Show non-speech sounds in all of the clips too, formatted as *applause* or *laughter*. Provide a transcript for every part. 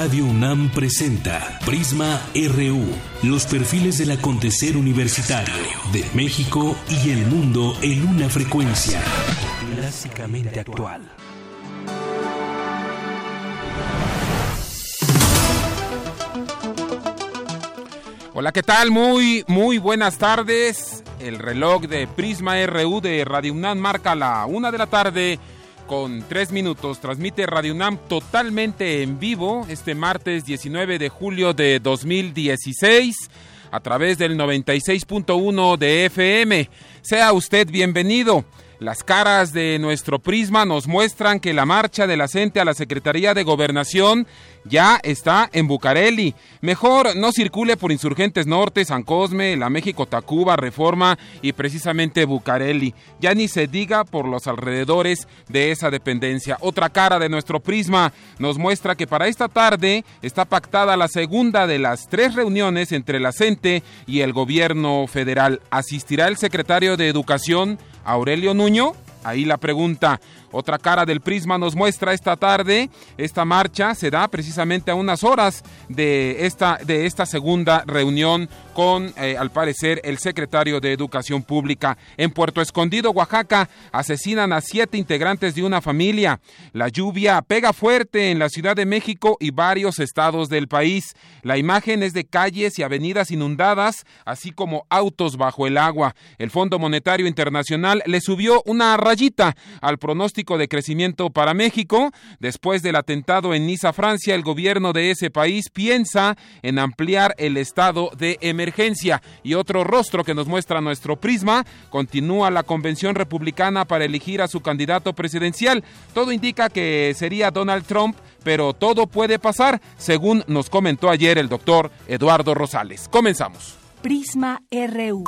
Radio UNAM presenta Prisma RU, los perfiles del acontecer universitario de México y el mundo en una frecuencia clásicamente actual. Hola, ¿qué tal? Muy, muy buenas tardes. El reloj de Prisma RU de Radio UNAM marca la una de la tarde con tres minutos. Transmite Radio UNAM totalmente en vivo este martes 19 de julio de 2016 a través del 96.1 de FM. Sea usted bienvenido. Las caras de nuestro prisma nos muestran que la marcha de la CENTE a la Secretaría de Gobernación ya está en Bucareli. Mejor no circule por Insurgentes Norte, San Cosme, la México Tacuba, Reforma y precisamente Bucareli. Ya ni se diga por los alrededores de esa dependencia. Otra cara de nuestro prisma nos muestra que para esta tarde está pactada la segunda de las tres reuniones entre la CENTE y el gobierno federal. ¿Asistirá el secretario de Educación, Aurelio Nuño? Ahí la pregunta. Otra cara del Prisma nos muestra esta tarde. Esta marcha se da precisamente a unas horas de esta, de esta segunda reunión con, eh, al parecer, el secretario de Educación Pública. En Puerto Escondido, Oaxaca, asesinan a siete integrantes de una familia. La lluvia pega fuerte en la Ciudad de México y varios estados del país. La imagen es de calles y avenidas inundadas, así como autos bajo el agua. El Fondo Monetario Internacional le subió una rayita al pronóstico de crecimiento para México. Después del atentado en Niza, Francia, el gobierno de ese país piensa en ampliar el estado de emergencia. Y otro rostro que nos muestra nuestro prisma, continúa la convención republicana para elegir a su candidato presidencial. Todo indica que sería Donald Trump, pero todo puede pasar, según nos comentó ayer el doctor Eduardo Rosales. Comenzamos. Prisma RU.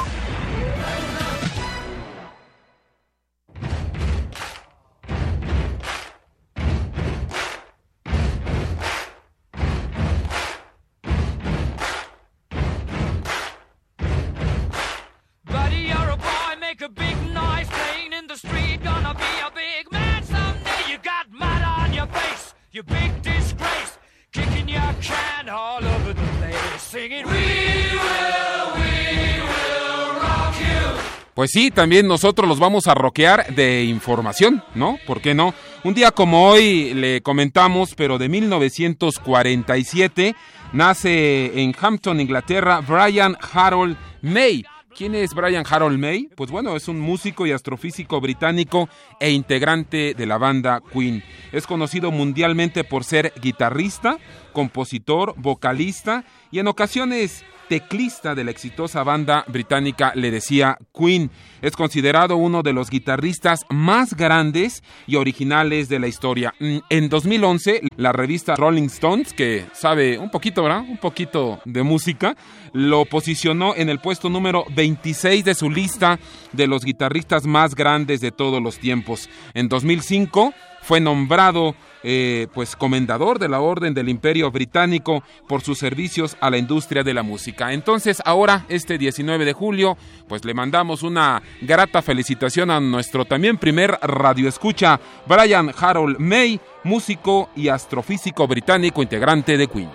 Pues sí, también nosotros los vamos a roquear de información, ¿no? ¿Por qué no? Un día como hoy le comentamos, pero de 1947, nace en Hampton, Inglaterra, Brian Harold May. ¿Quién es Brian Harold May? Pues bueno, es un músico y astrofísico británico e integrante de la banda Queen. Es conocido mundialmente por ser guitarrista, compositor, vocalista y en ocasiones teclista de la exitosa banda británica le decía Queen. Es considerado uno de los guitarristas más grandes y originales de la historia. Mm, en 2011, la revista Rolling Stones, que sabe un poquito. Un poquito de música, lo posicionó en el puesto número 26 de su lista de los guitarristas más grandes de todos los tiempos. En 2005 fue nombrado eh, pues comendador de la Orden del Imperio Británico por sus servicios a la industria de la música. Entonces, ahora, este 19 de julio, pues le mandamos una grata felicitación a nuestro también primer radioescucha, Brian Harold May, músico y astrofísico británico integrante de Queen.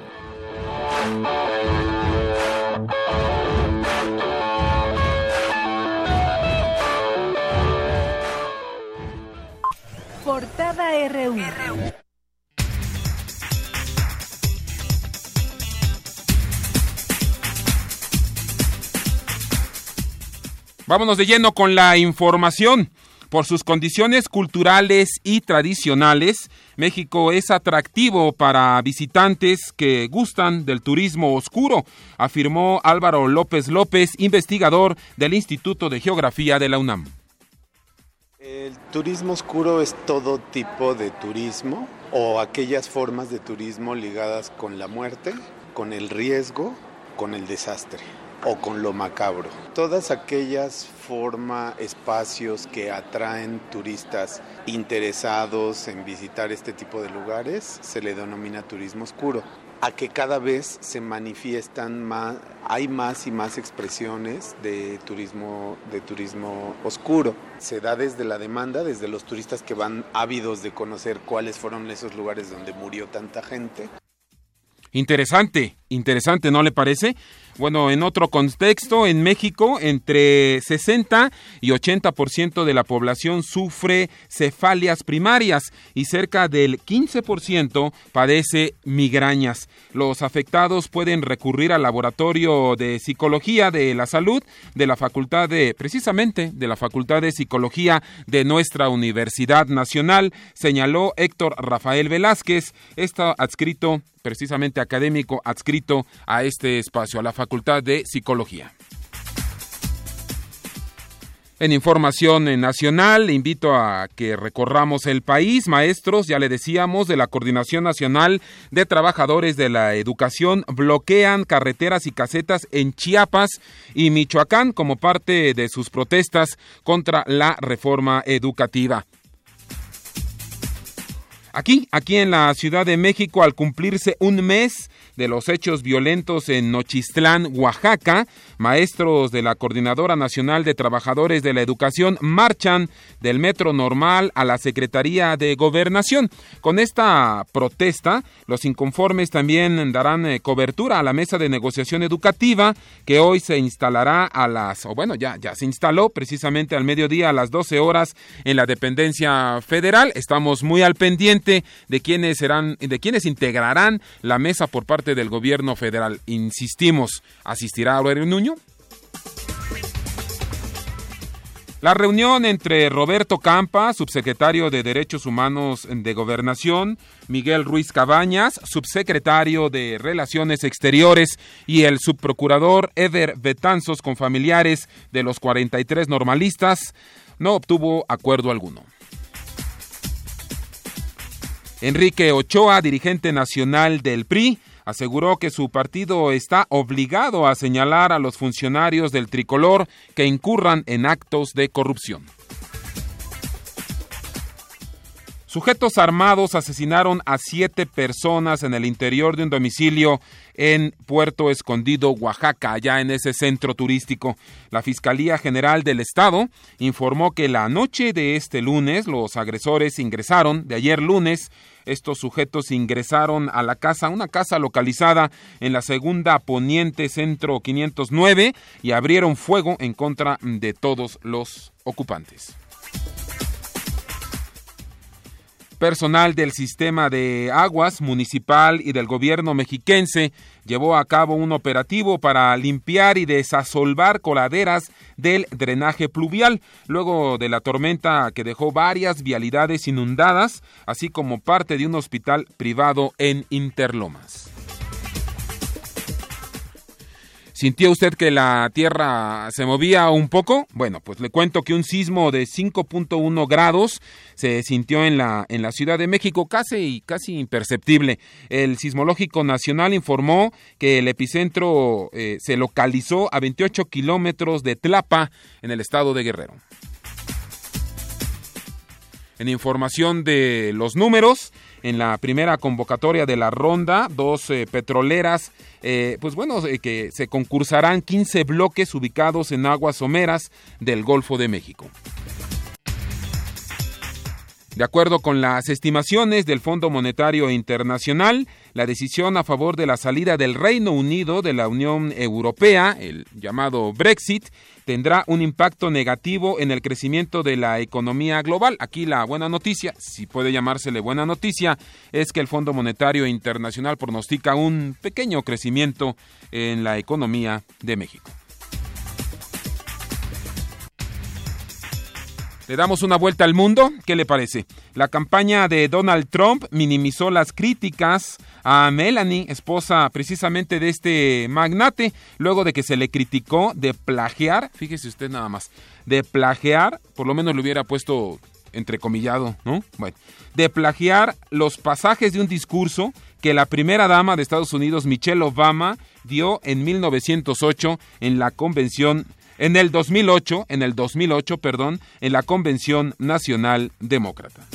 Portada RU. Vámonos de lleno con la información. Por sus condiciones culturales y tradicionales, México es atractivo para visitantes que gustan del turismo oscuro, afirmó Álvaro López López, investigador del Instituto de Geografía de la UNAM. El turismo oscuro es todo tipo de turismo o aquellas formas de turismo ligadas con la muerte, con el riesgo, con el desastre o con lo macabro. Todas aquellas formas, espacios que atraen turistas interesados en visitar este tipo de lugares se le denomina turismo oscuro a que cada vez se manifiestan más, hay más y más expresiones de turismo, de turismo oscuro. Se da desde la demanda, desde los turistas que van ávidos de conocer cuáles fueron esos lugares donde murió tanta gente. Interesante, interesante, ¿no le parece? Bueno, en otro contexto, en México, entre 60 y 80% de la población sufre cefalias primarias y cerca del 15% padece migrañas. Los afectados pueden recurrir al laboratorio de psicología de la salud de la Facultad de, precisamente, de la Facultad de Psicología de nuestra Universidad Nacional, señaló Héctor Rafael Velázquez, está adscrito precisamente académico adscrito a este espacio, a la Facultad de Psicología. En información nacional, invito a que recorramos el país. Maestros, ya le decíamos, de la Coordinación Nacional de Trabajadores de la Educación bloquean carreteras y casetas en Chiapas y Michoacán como parte de sus protestas contra la reforma educativa. Aquí, aquí en la Ciudad de México, al cumplirse un mes de los hechos violentos en Nochistlán, Oaxaca, maestros de la Coordinadora Nacional de Trabajadores de la Educación marchan del Metro Normal a la Secretaría de Gobernación. Con esta protesta, los inconformes también darán eh, cobertura a la mesa de negociación educativa que hoy se instalará a las, o bueno, ya, ya se instaló precisamente al mediodía a las 12 horas en la dependencia federal. Estamos muy al pendiente de quiénes serán, de quiénes integrarán la mesa por parte del gobierno federal. Insistimos, ¿asistirá Aurelio Nuño? La reunión entre Roberto Campa, subsecretario de Derechos Humanos de Gobernación, Miguel Ruiz Cabañas, subsecretario de Relaciones Exteriores, y el subprocurador Eder Betanzos con familiares de los 43 normalistas, no obtuvo acuerdo alguno. Enrique Ochoa, dirigente nacional del PRI, aseguró que su partido está obligado a señalar a los funcionarios del tricolor que incurran en actos de corrupción. Sujetos armados asesinaron a siete personas en el interior de un domicilio en Puerto Escondido, Oaxaca, allá en ese centro turístico. La Fiscalía General del Estado informó que la noche de este lunes los agresores ingresaron, de ayer lunes, estos sujetos ingresaron a la casa, una casa localizada en la segunda poniente centro 509 y abrieron fuego en contra de todos los ocupantes personal del sistema de aguas municipal y del gobierno mexiquense llevó a cabo un operativo para limpiar y desasolvar coladeras del drenaje pluvial, luego de la tormenta que dejó varias vialidades inundadas, así como parte de un hospital privado en Interlomas. ¿Sintió usted que la Tierra se movía un poco? Bueno, pues le cuento que un sismo de 5.1 grados se sintió en la, en la Ciudad de México, casi, casi imperceptible. El Sismológico Nacional informó que el epicentro eh, se localizó a 28 kilómetros de Tlapa, en el estado de Guerrero. En información de los números, en la primera convocatoria de la ronda, dos eh, petroleras, eh, pues bueno, eh, que se concursarán 15 bloques ubicados en aguas someras del Golfo de México. De acuerdo con las estimaciones del Fondo Monetario Internacional, la decisión a favor de la salida del Reino Unido de la Unión Europea, el llamado Brexit, tendrá un impacto negativo en el crecimiento de la economía global. Aquí la buena noticia, si puede llamársele buena noticia, es que el Fondo Monetario Internacional pronostica un pequeño crecimiento en la economía de México. Le damos una vuelta al mundo. ¿Qué le parece? La campaña de Donald Trump minimizó las críticas a Melanie, esposa precisamente de este magnate, luego de que se le criticó de plagiar, fíjese usted nada más, de plagiar, por lo menos lo hubiera puesto entrecomillado, ¿no? Bueno, de plagiar los pasajes de un discurso que la primera dama de Estados Unidos, Michelle Obama, dio en 1908 en la convención en el 2008, en el 2008, perdón, en la Convención Nacional Demócrata.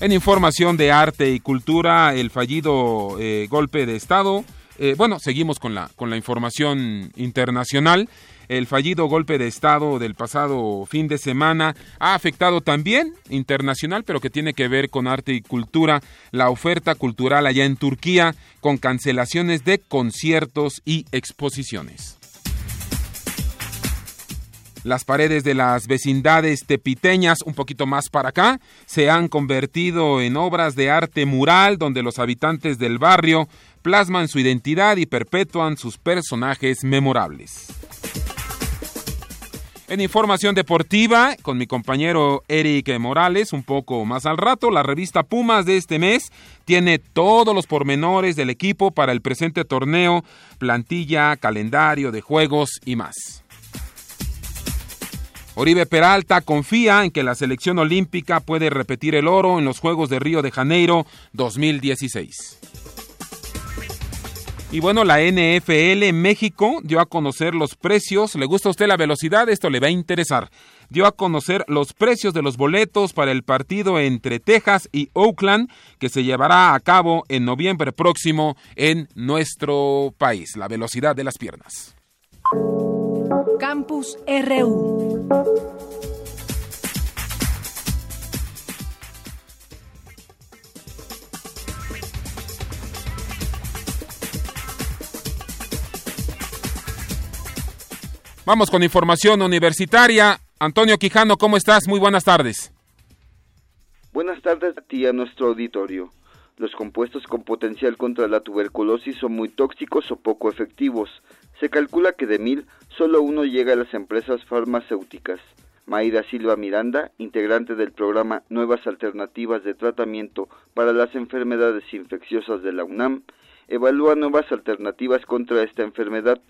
En información de arte y cultura, el fallido eh, golpe de Estado eh, bueno, seguimos con la, con la información internacional. El fallido golpe de Estado del pasado fin de semana ha afectado también internacional, pero que tiene que ver con arte y cultura, la oferta cultural allá en Turquía, con cancelaciones de conciertos y exposiciones. Las paredes de las vecindades tepiteñas, un poquito más para acá, se han convertido en obras de arte mural donde los habitantes del barrio plasman su identidad y perpetúan sus personajes memorables. En información deportiva, con mi compañero Eric Morales, un poco más al rato, la revista Pumas de este mes tiene todos los pormenores del equipo para el presente torneo, plantilla, calendario de juegos y más. Oribe Peralta confía en que la selección olímpica puede repetir el oro en los Juegos de Río de Janeiro 2016. Y bueno, la NFL México dio a conocer los precios. ¿Le gusta a usted la velocidad? Esto le va a interesar. Dio a conocer los precios de los boletos para el partido entre Texas y Oakland que se llevará a cabo en noviembre próximo en nuestro país. La velocidad de las piernas. Campus RU. Vamos con información universitaria. Antonio Quijano, ¿cómo estás? Muy buenas tardes. Buenas tardes a ti y a nuestro auditorio. Los compuestos con potencial contra la tuberculosis son muy tóxicos o poco efectivos. Se calcula que de mil, solo uno llega a las empresas farmacéuticas. Mayra Silva Miranda, integrante del programa Nuevas Alternativas de Tratamiento para las Enfermedades Infecciosas de la UNAM, evalúa nuevas alternativas contra esta enfermedad.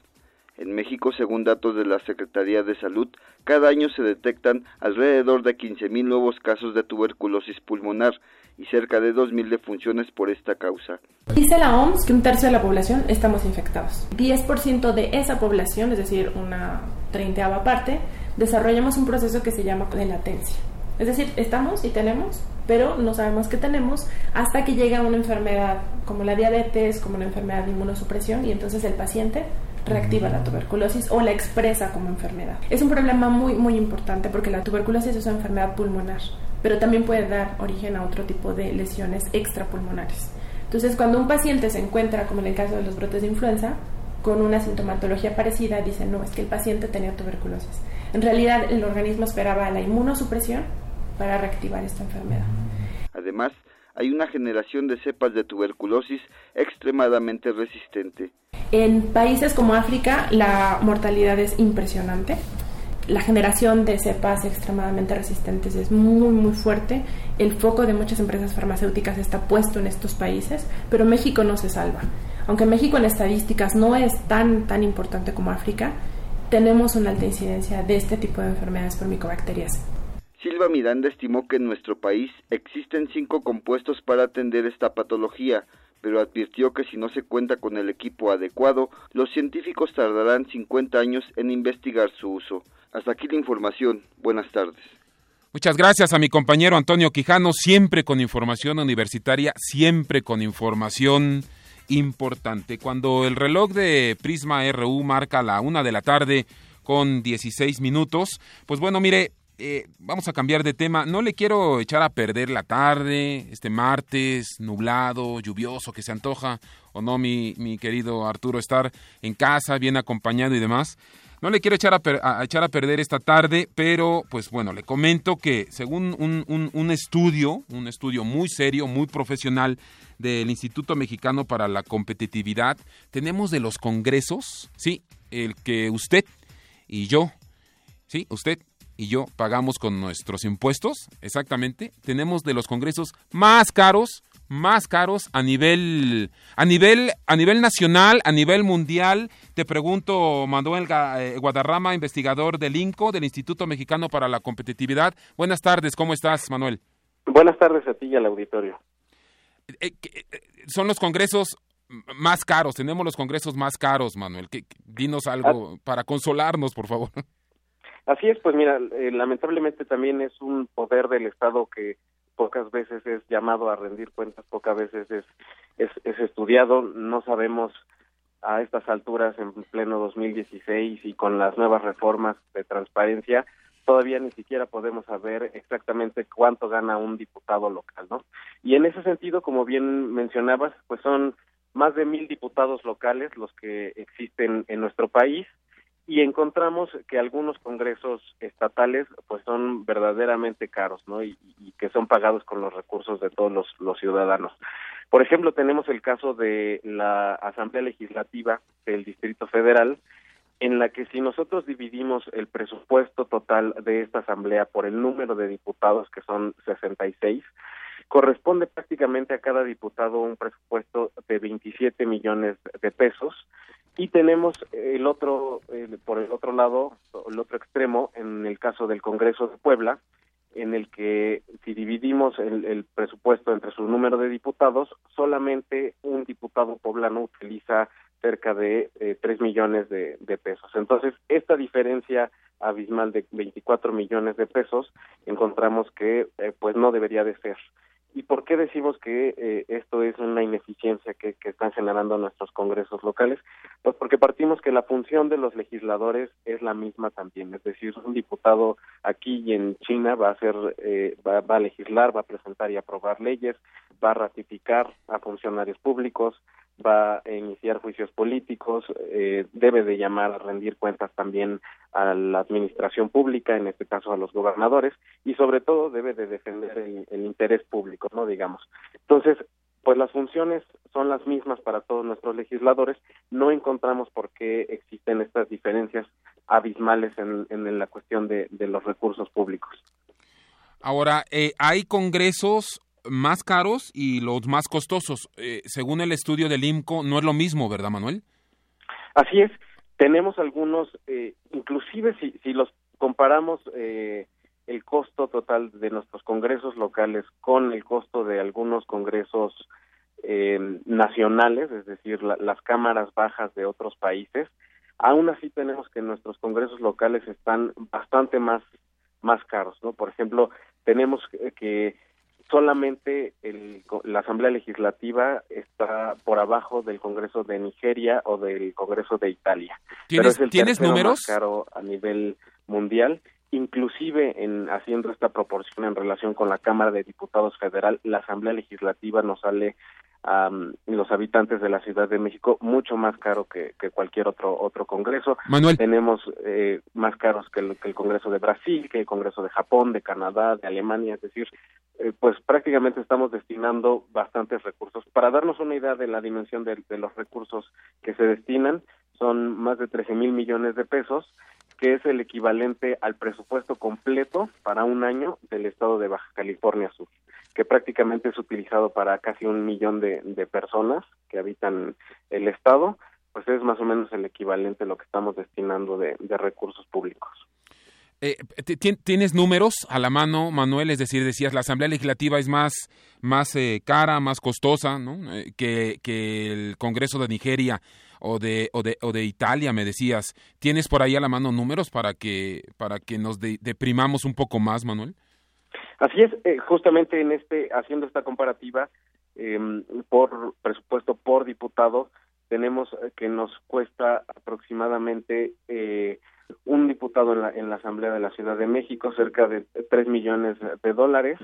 En México, según datos de la Secretaría de Salud, cada año se detectan alrededor de 15.000 nuevos casos de tuberculosis pulmonar y cerca de 2.000 defunciones por esta causa. Dice la OMS que un tercio de la población estamos infectados. 10% de esa población, es decir, una treintaava parte, desarrollamos un proceso que se llama de latencia. Es decir, estamos y tenemos, pero no sabemos qué tenemos hasta que llega una enfermedad como la diabetes, como una enfermedad de inmunosupresión y entonces el paciente reactiva la tuberculosis o la expresa como enfermedad. Es un problema muy, muy importante porque la tuberculosis es una enfermedad pulmonar, pero también puede dar origen a otro tipo de lesiones extrapulmonares. Entonces, cuando un paciente se encuentra, como en el caso de los brotes de influenza, con una sintomatología parecida, dicen, no, es que el paciente tenía tuberculosis. En realidad, el organismo esperaba la inmunosupresión para reactivar esta enfermedad. Además, hay una generación de cepas de tuberculosis extremadamente resistente. En países como África la mortalidad es impresionante. La generación de cepas extremadamente resistentes es muy muy fuerte. El foco de muchas empresas farmacéuticas está puesto en estos países, pero México no se salva. Aunque México en estadísticas no es tan tan importante como África, tenemos una alta incidencia de este tipo de enfermedades por micobacterias. Silva Miranda estimó que en nuestro país existen cinco compuestos para atender esta patología, pero advirtió que si no se cuenta con el equipo adecuado, los científicos tardarán 50 años en investigar su uso. Hasta aquí la información. Buenas tardes. Muchas gracias a mi compañero Antonio Quijano, siempre con información universitaria, siempre con información importante. Cuando el reloj de Prisma RU marca la una de la tarde con 16 minutos, pues bueno, mire, eh, vamos a cambiar de tema. No le quiero echar a perder la tarde, este martes, nublado, lluvioso, que se antoja, o no, mi, mi querido Arturo, estar en casa, bien acompañado y demás. No le quiero echar a, echar a perder esta tarde, pero pues bueno, le comento que según un, un, un estudio, un estudio muy serio, muy profesional del Instituto Mexicano para la Competitividad, tenemos de los congresos, sí, el que usted y yo, sí, usted y yo pagamos con nuestros impuestos, exactamente, tenemos de los congresos más caros, más caros a nivel a nivel a nivel nacional, a nivel mundial. Te pregunto, Manuel eh, Guadarrama, investigador del INCO, del Instituto Mexicano para la Competitividad. Buenas tardes, ¿cómo estás, Manuel? Buenas tardes a ti y al auditorio. Eh, eh, son los congresos más caros, tenemos los congresos más caros, Manuel. dinos algo ah. para consolarnos, por favor. Así es, pues mira, eh, lamentablemente también es un poder del Estado que pocas veces es llamado a rendir cuentas, pocas veces es, es, estudiado, no sabemos a estas alturas en pleno 2016 y con las nuevas reformas de transparencia, todavía ni siquiera podemos saber exactamente cuánto gana un diputado local, ¿no? Y en ese sentido, como bien mencionabas, pues son más de mil diputados locales los que existen en nuestro país y encontramos que algunos congresos estatales pues son verdaderamente caros, ¿no? Y, que son pagados con los recursos de todos los, los ciudadanos. Por ejemplo, tenemos el caso de la Asamblea Legislativa del Distrito Federal, en la que si nosotros dividimos el presupuesto total de esta asamblea por el número de diputados, que son 66, corresponde prácticamente a cada diputado un presupuesto de 27 millones de pesos y tenemos el otro por el otro lado el otro extremo en el caso del Congreso de Puebla en el que si dividimos el, presupuesto entre su número de diputados solamente un diputado poblano utiliza cerca de eh, 3 millones de, pesos. Entonces, esta diferencia abismal de 24 millones de pesos encontramos que eh, pues no debería de ser. ¿Y por qué decimos que eh, esto es una ineficiencia que, están generando nuestros congresos locales? Pues porque partimos que la función de los legisladores es la misma también, es decir, un diputado aquí y en China va a hacer, eh, va, va, a legislar, va a presentar y aprobar leyes, va a ratificar a funcionarios públicos, va a iniciar juicios políticos, eh, debe de llamar a rendir cuentas también a la administración pública, en este caso a los gobernadores, y sobre todo debe de defender el, el interés público, no digamos. Entonces, pues las funciones son las mismas para todos nuestros legisladores, no encontramos por qué existen estas diferencias abismales en, en la cuestión de, de, los recursos públicos. Ahora, eh, hay congresos más caros y los más costosos. Eh, según el estudio del IMCO, no es lo mismo, ¿verdad, Manuel? Así es. Tenemos algunos, eh, inclusive si, si los comparamos eh, el costo total de nuestros congresos locales con el costo de algunos congresos eh, nacionales, es decir, la, las cámaras bajas de otros países, aún así tenemos que nuestros congresos locales están bastante más más caros, ¿no? Por ejemplo, tenemos que solamente el, la Asamblea Legislativa está por abajo del Congreso de Nigeria o del Congreso de Italia. ¿Tienes, ¿tienes números? Más caro a nivel mundial. Inclusive en haciendo esta proporción en relación con la Cámara de Diputados Federal, la Asamblea Legislativa nos sale a los habitantes de la Ciudad de México mucho más caro que, que cualquier otro otro congreso. Manuel. Tenemos eh, más caros que el, que el, Congreso de Brasil, que el Congreso de Japón, de Canadá, de Alemania, es decir, eh, pues prácticamente estamos destinando bastantes recursos. Para darnos una idea de la dimensión de, de los recursos que se destinan, son más de 13 mil millones de pesos que es el equivalente al presupuesto completo para un año del estado de Baja California Sur, que prácticamente es utilizado para casi un millón de, personas que habitan el estado, pues es más o menos el equivalente a lo que estamos destinando de, recursos públicos. Eh, ¿Tienes números a la mano, Manuel? Es decir, decías, la Asamblea Legislativa es más, más eh, cara, más costosa ¿no? eh, que, que el Congreso de Nigeria o de, o de, Italia, me decías. ¿Tienes por ahí a la mano números para que, para que nos de, deprimamos un poco más, Manuel? Así es, eh, justamente en este, haciendo esta comparativa eh, por presupuesto por diputado, tenemos que nos cuesta aproximadamente eh, un diputado en la, en la Asamblea de la Ciudad de México cerca de tres millones de dólares,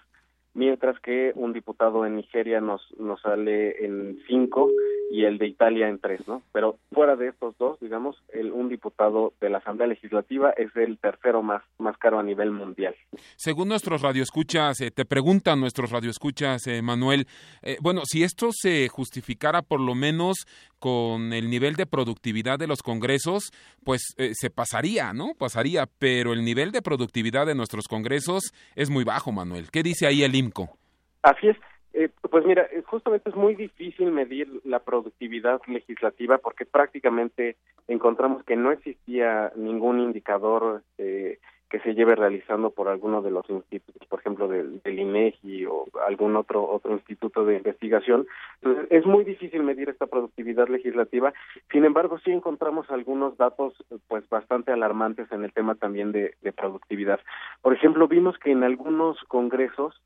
mientras que un diputado en Nigeria nos, nos sale en cinco y el de Italia en tres, ¿no? Pero fuera de estos dos, digamos, el, un diputado de la Asamblea Legislativa es el tercero más, más caro a nivel mundial. Según nuestros radioescuchas, eh, te preguntan nuestros radioescuchas, eh, Manuel, eh, bueno, si esto se justificara por lo menos con el nivel de productividad de los congresos, pues eh, se pasaría, ¿no? Pasaría, pero el nivel de productividad de nuestros congresos es muy bajo, Manuel. ¿Qué dice ahí el IMCO? Así es. Eh, pues mira, justamente es muy difícil medir la productividad legislativa porque prácticamente encontramos que no existía ningún indicador eh, que se lleve realizando por alguno de los institutos, por ejemplo, del, del INEGI o algún otro otro instituto de investigación. Entonces, es muy difícil medir esta productividad legislativa. Sin embargo, sí encontramos algunos datos pues bastante alarmantes en el tema también de, de productividad. Por ejemplo, vimos que en algunos congresos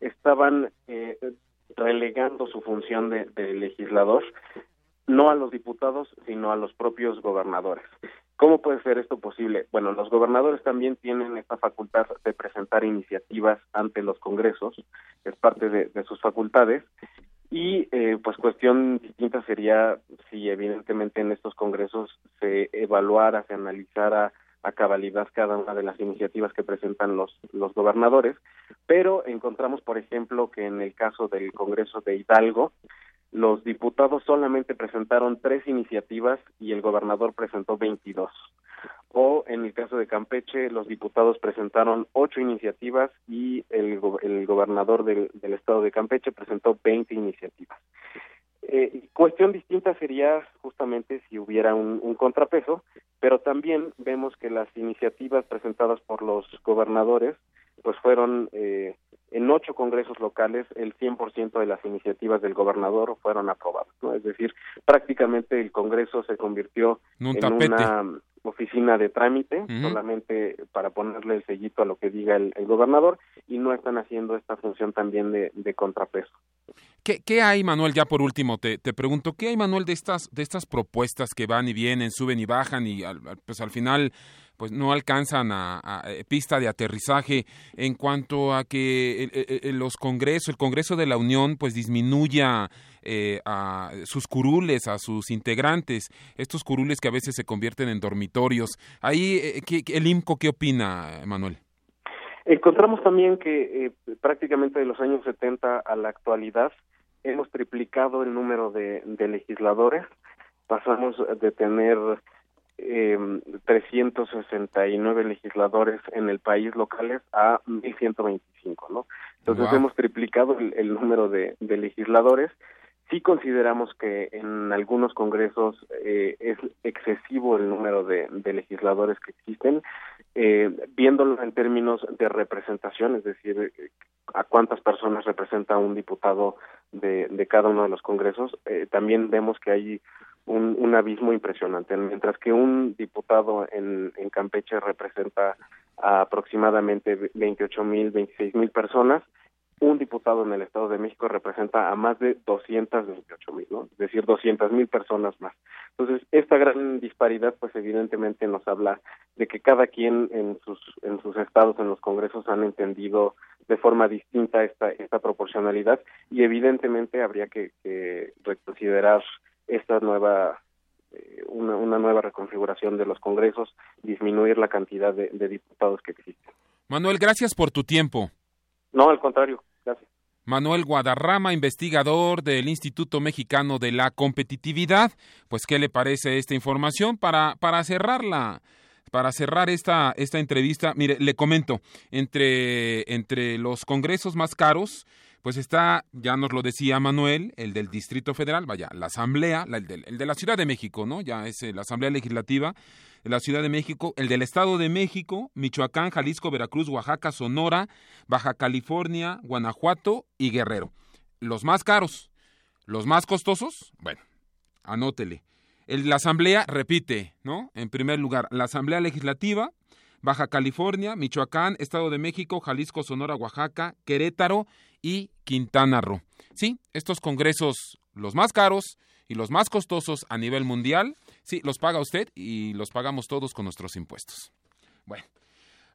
estaban eh, relegando su función de, de, legislador no a los diputados, sino a los propios gobernadores. ¿Cómo puede ser esto posible? Bueno, los gobernadores también tienen esta facultad de presentar iniciativas ante los congresos, es parte de, sus facultades, y eh, pues cuestión distinta sería si evidentemente en estos congresos se evaluara, se analizara a cabalidad cada una de las iniciativas que presentan los, los gobernadores, pero encontramos, por ejemplo, que en el caso del Congreso de Hidalgo, los diputados solamente presentaron tres iniciativas y el gobernador presentó 22. O en el caso de Campeche, los diputados presentaron ocho iniciativas y el, el gobernador del, del, estado de Campeche presentó 20 iniciativas. Eh, cuestión distinta sería justamente si hubiera un, un, contrapeso, pero también vemos que las iniciativas presentadas por los gobernadores pues fueron eh, en ocho congresos locales el 100% de las iniciativas del gobernador fueron aprobadas, ¿no? Es decir, prácticamente el Congreso se convirtió en una oficina de trámite solamente para ponerle el sellito a lo que diga el, gobernador y no están haciendo esta función también de, contrapeso. ¿Qué, ¿Qué, hay, Manuel? Ya por último, te, te, pregunto, ¿qué hay, Manuel, de estas, de estas propuestas que van y vienen, suben y bajan y pues al final pues no alcanzan a, eh, pista de aterrizaje en cuanto a que los congresos, el Congreso de la Unión, pues disminuya eh, a sus curules, a sus integrantes, estos curules que a veces se convierten en dormitorios. Ahí, eh, ¿qué, el IMCO, ¿qué opina, Manuel? Encontramos también que prácticamente de los años 70 a la actualidad hemos triplicado el número de legisladores. Pasamos de tener eh, 369 legisladores en el país locales a 1125, ¿no? Entonces hemos triplicado el, número de, legisladores. Sí consideramos que en algunos congresos eh, es excesivo el número de, legisladores que existen, eh, viéndolo en términos de representación, es decir, a cuántas personas representa un diputado de, de cada uno de los congresos, eh, también vemos que hay un, un abismo impresionante. Mientras que un diputado en, en Campeche representa a aproximadamente 28 mil, 26 mil personas, un diputado en el Estado de México representa a más de 228 mil, ¿no? Es decir, 200 mil personas más. Entonces, esta gran disparidad, pues evidentemente nos habla de que cada quien en sus, en sus estados, en los congresos, han entendido de forma distinta esta, esta proporcionalidad y evidentemente habría que, que reconsiderar esta nueva eh, una, una, nueva reconfiguración de los congresos, disminuir la cantidad de, diputados que existen. Manuel, gracias por tu tiempo. No, al contrario, gracias. Manuel Guadarrama, investigador del Instituto Mexicano de la Competitividad. Pues, ¿qué le parece esta información para, para cerrarla? Para cerrar esta, esta entrevista, mire, le comento, entre, entre los congresos más caros, pues está, ya nos lo decía Manuel, el del Distrito Federal, vaya, la Asamblea, el, de la Ciudad de México, ¿no? Ya es eh, la Asamblea Legislativa de la Ciudad de México, el del Estado de México, Michoacán, Jalisco, Veracruz, Oaxaca, Sonora, Baja California, Guanajuato y Guerrero. Los más caros, los más costosos, bueno, anótele. El, la Asamblea, repite, ¿no? En primer lugar, la Asamblea Legislativa, Baja California, Michoacán, Estado de México, Jalisco, Sonora, Oaxaca, Querétaro y Quintana Roo. Sí, estos congresos, los más caros y los más costosos a nivel mundial, sí, los paga usted y los pagamos todos con nuestros impuestos. Bueno,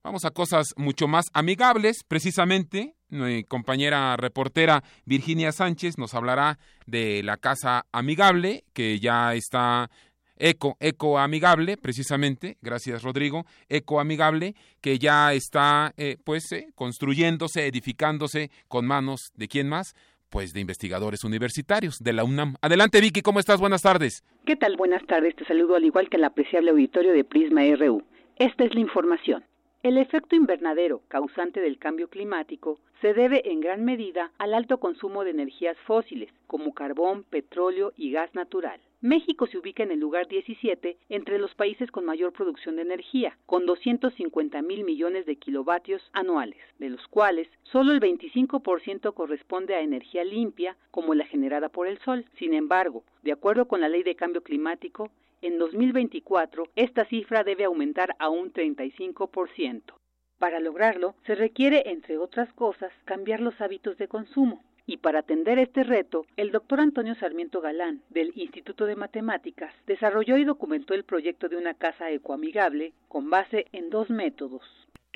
vamos a cosas mucho más amigables. Precisamente, mi compañera reportera Virginia Sánchez nos hablará de la casa amigable que ya está Eco, Eco Amigable, precisamente, gracias Rodrigo, Eco Amigable, que ya está eh, pues eh, construyéndose, edificándose con manos de quién más, pues de investigadores universitarios de la UNAM. Adelante Vicky, ¿cómo estás? Buenas tardes. ¿Qué tal? Buenas tardes, te saludo al igual que el apreciable auditorio de Prisma RU. Esta es la información. El efecto invernadero causante del cambio climático se debe en gran medida al alto consumo de energías fósiles, como carbón, petróleo y gas natural. México se ubica en el lugar 17 entre los países con mayor producción de energía, con 250 mil millones de kilovatios anuales, de los cuales solo el 25% corresponde a energía limpia, como la generada por el sol. Sin embargo, de acuerdo con la Ley de Cambio Climático, en 2024 esta cifra debe aumentar a un 35%. Para lograrlo, se requiere, entre otras cosas, cambiar los hábitos de consumo. Y para atender este reto, el doctor Antonio Sarmiento Galán, del Instituto de Matemáticas, desarrolló y documentó el proyecto de una casa ecoamigable con base en dos métodos.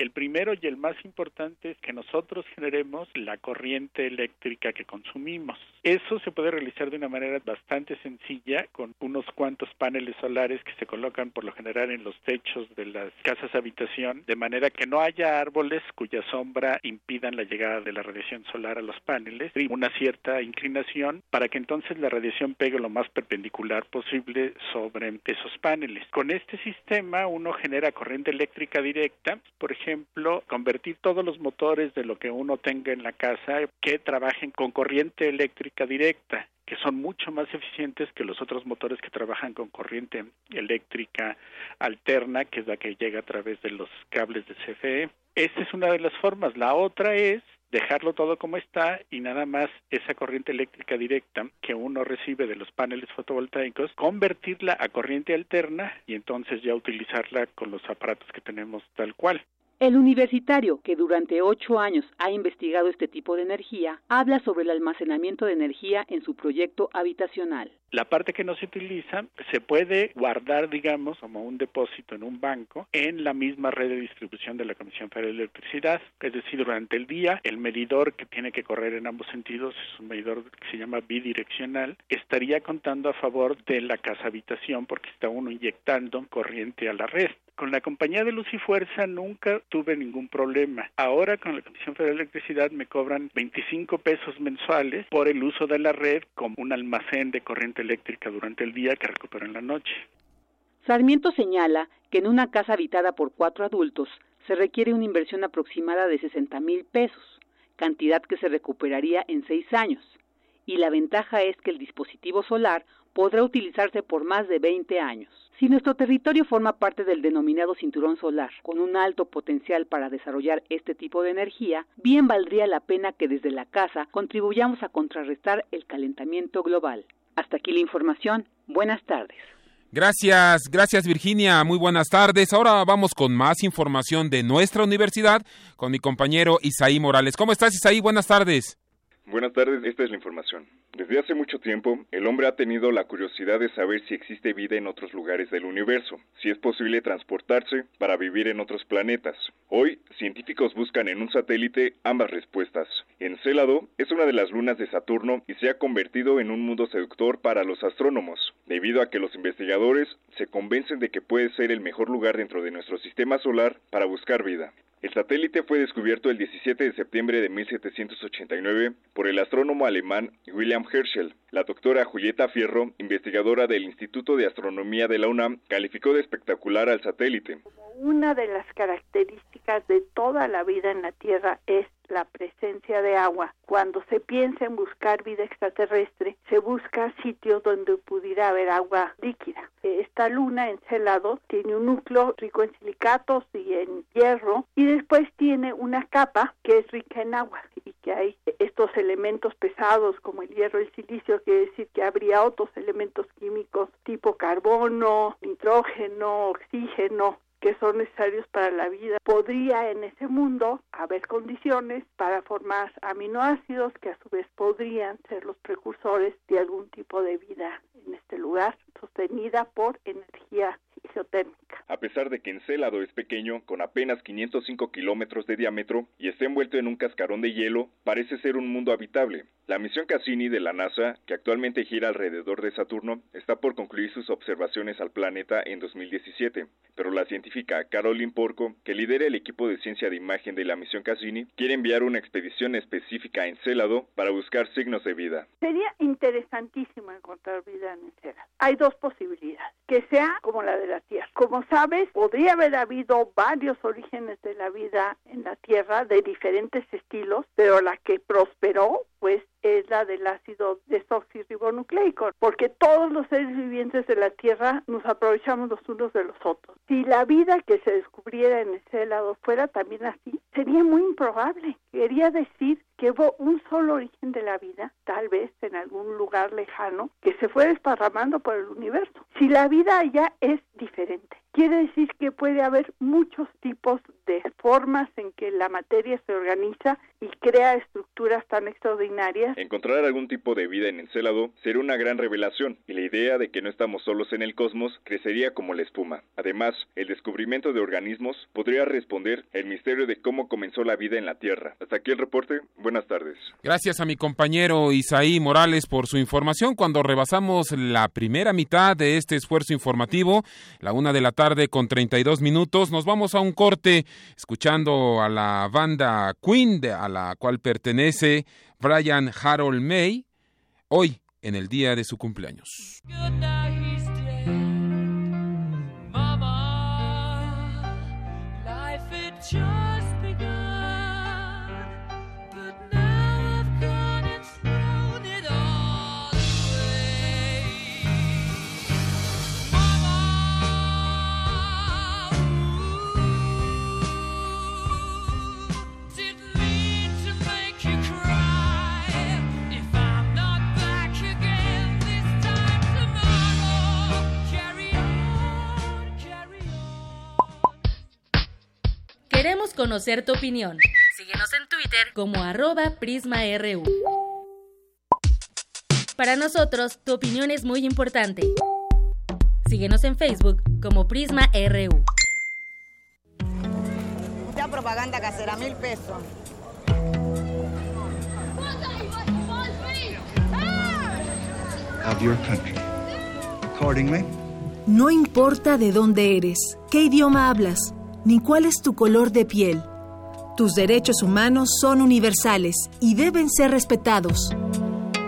El primero y el más importante es que nosotros generemos la corriente eléctrica que consumimos. Eso se puede realizar de una manera bastante sencilla con unos cuantos paneles solares que se colocan por lo general en los techos de las casas habitación, de manera que no haya árboles cuya sombra impidan la llegada de la radiación solar a los paneles y una cierta inclinación para que entonces la radiación pegue lo más perpendicular posible sobre esos paneles. Con este sistema uno genera corriente eléctrica directa, por ejemplo, ejemplo, convertir todos los motores de lo que uno tenga en la casa que trabajen con corriente eléctrica directa que son mucho más eficientes que los otros motores que trabajan con corriente eléctrica alterna, que es la que llega a través de los cables de CFE. Esta es una de las formas. La otra es dejarlo todo como está y nada más esa corriente eléctrica directa que uno recibe de los paneles fotovoltaicos, convertirla a corriente alterna y entonces ya utilizarla con los aparatos que tenemos tal cual. El universitario, que durante ocho años ha investigado este tipo de energía, habla sobre el almacenamiento de energía en su proyecto habitacional. La parte que no se utiliza se puede guardar, digamos, como un depósito en un banco en la misma red de distribución de la Comisión Federal de Electricidad. Es decir, durante el día, el medidor que tiene que correr en ambos sentidos es un medidor que se llama bidireccional. Estaría contando a favor de la casa habitación porque está uno inyectando corriente a la red. Con la compañía de luz y fuerza nunca tuve ningún problema. Ahora con la Comisión Federal de Electricidad me cobran 25 pesos mensuales por el uso de la red como un almacén de corriente eléctrica durante el día que recupero en la noche. Sarmiento señala que en una casa habitada por cuatro adultos se requiere una inversión aproximada de 60 mil pesos, cantidad que se recuperaría en seis años. Y la ventaja es que el dispositivo solar podrá utilizarse por más de 20 años. Si nuestro territorio forma parte del denominado cinturón solar, con un alto potencial para desarrollar este tipo de energía, bien valdría la pena que desde la casa contribuyamos a contrarrestar el calentamiento global. Hasta aquí la información. Buenas tardes. Gracias, gracias Virginia, muy buenas tardes. Ahora vamos con más información de nuestra universidad con mi compañero Isaí Morales. ¿Cómo estás Isaí? Buenas tardes. Buenas tardes, esta es la información. Desde hace mucho tiempo, el hombre ha tenido la curiosidad de saber si existe vida en otros lugares del universo, si es posible transportarse para vivir en otros planetas. Hoy, científicos buscan en un satélite ambas respuestas. Encélado es una de las lunas de Saturno y se ha convertido en un mundo seductor para los astrónomos, debido a que los investigadores se convencen de que puede ser el mejor lugar dentro de nuestro sistema solar para buscar vida. El satélite fue descubierto el 17 de septiembre de 1789 por el astrónomo alemán William Herschel. La doctora Julieta Fierro, investigadora del Instituto de Astronomía de la UNAM, calificó de espectacular al satélite. Una de las características de toda la vida en la Tierra es la presencia de agua. Cuando se piensa en buscar vida extraterrestre, se busca sitios donde pudiera haber agua líquida. Esta luna, Encelado, tiene un núcleo rico en silicatos y en hierro y después tiene una capa que es rica en agua y que hay estos elementos pesados como el hierro el silicio, quiere decir que habría otros elementos químicos tipo carbono, nitrógeno, oxígeno, que son necesarios para la vida. Podría en ese mundo haber condiciones para formar aminoácidos que a su vez podrían ser los precursores de algún tipo de vida en este lugar, sostenida por energía isotérmica. A pesar de que Encélado es pequeño, con apenas 505 kilómetros de diámetro y está envuelto en un cascarón de hielo, parece ser un mundo habitable. La misión Cassini de la NASA, que actualmente gira alrededor de Saturno, está por concluir sus observaciones al planeta en 2017, pero la científica Caroline Porco, que lidera el equipo de ciencia de imagen de la misión Cassini, quiere enviar una expedición específica a Encélado para buscar signos de vida. Sería interesantísimo encontrar vida en Encélado. Hay dos posibilidades, que sea como la de la Tierra. Como sabes, podría haber habido varios orígenes de la vida en la Tierra de diferentes estilos, pero la que prosperó pues es la del ácido desoxirribonucleico, porque todos los seres vivientes de la Tierra nos aprovechamos los unos de los otros. Si la vida que se descubriera en ese lado fuera también así, sería muy improbable. Quería decir hubo un solo origen de la vida, tal vez en algún lugar lejano, que se fue desparramando por el universo. Si la vida ya es diferente, quiere decir que puede haber muchos tipos de formas en que la materia se organiza y crea estructuras tan extraordinarias. Encontrar algún tipo de vida en Encélado sería una gran revelación y la idea de que no estamos solos en el cosmos crecería como la espuma. Además, el descubrimiento de organismos podría responder el misterio de cómo comenzó la vida en la Tierra. Hasta aquí el reporte. Buenas tardes. Gracias a mi compañero Isaí Morales por su información. Cuando rebasamos la primera mitad de este esfuerzo informativo, la una de la tarde con 32 minutos, nos vamos a un corte escuchando a la banda Queen, a la cual pertenece Brian Harold May, hoy en el día de su cumpleaños. Queremos conocer tu opinión. Síguenos en Twitter como arroba PrismaRU. Para nosotros, tu opinión es muy importante. Síguenos en Facebook como PrismaRU. Mucha propaganda casera, mil pesos. Of your country. Accordingly, No importa de dónde eres, qué idioma hablas, ni cuál es tu color de piel. Tus derechos humanos son universales y deben ser respetados.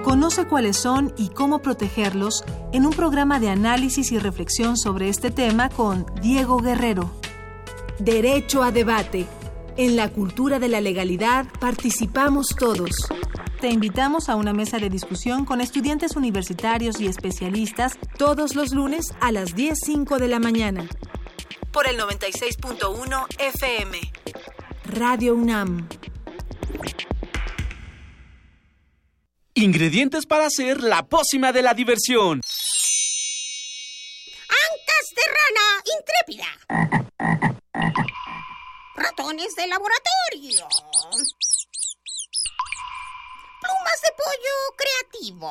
Conoce cuáles son y cómo protegerlos en un programa de análisis y reflexión sobre este tema con Diego Guerrero. Derecho a debate. En la cultura de la legalidad participamos todos. Te invitamos a una mesa de discusión con estudiantes universitarios y especialistas todos los lunes a las 10.05 de la mañana. Por el 96.1 FM. Radio UNAM. Ingredientes para hacer la pócima de la diversión. Ancas de rana intrépida. Ratones de laboratorio. Plumas de pollo creativo.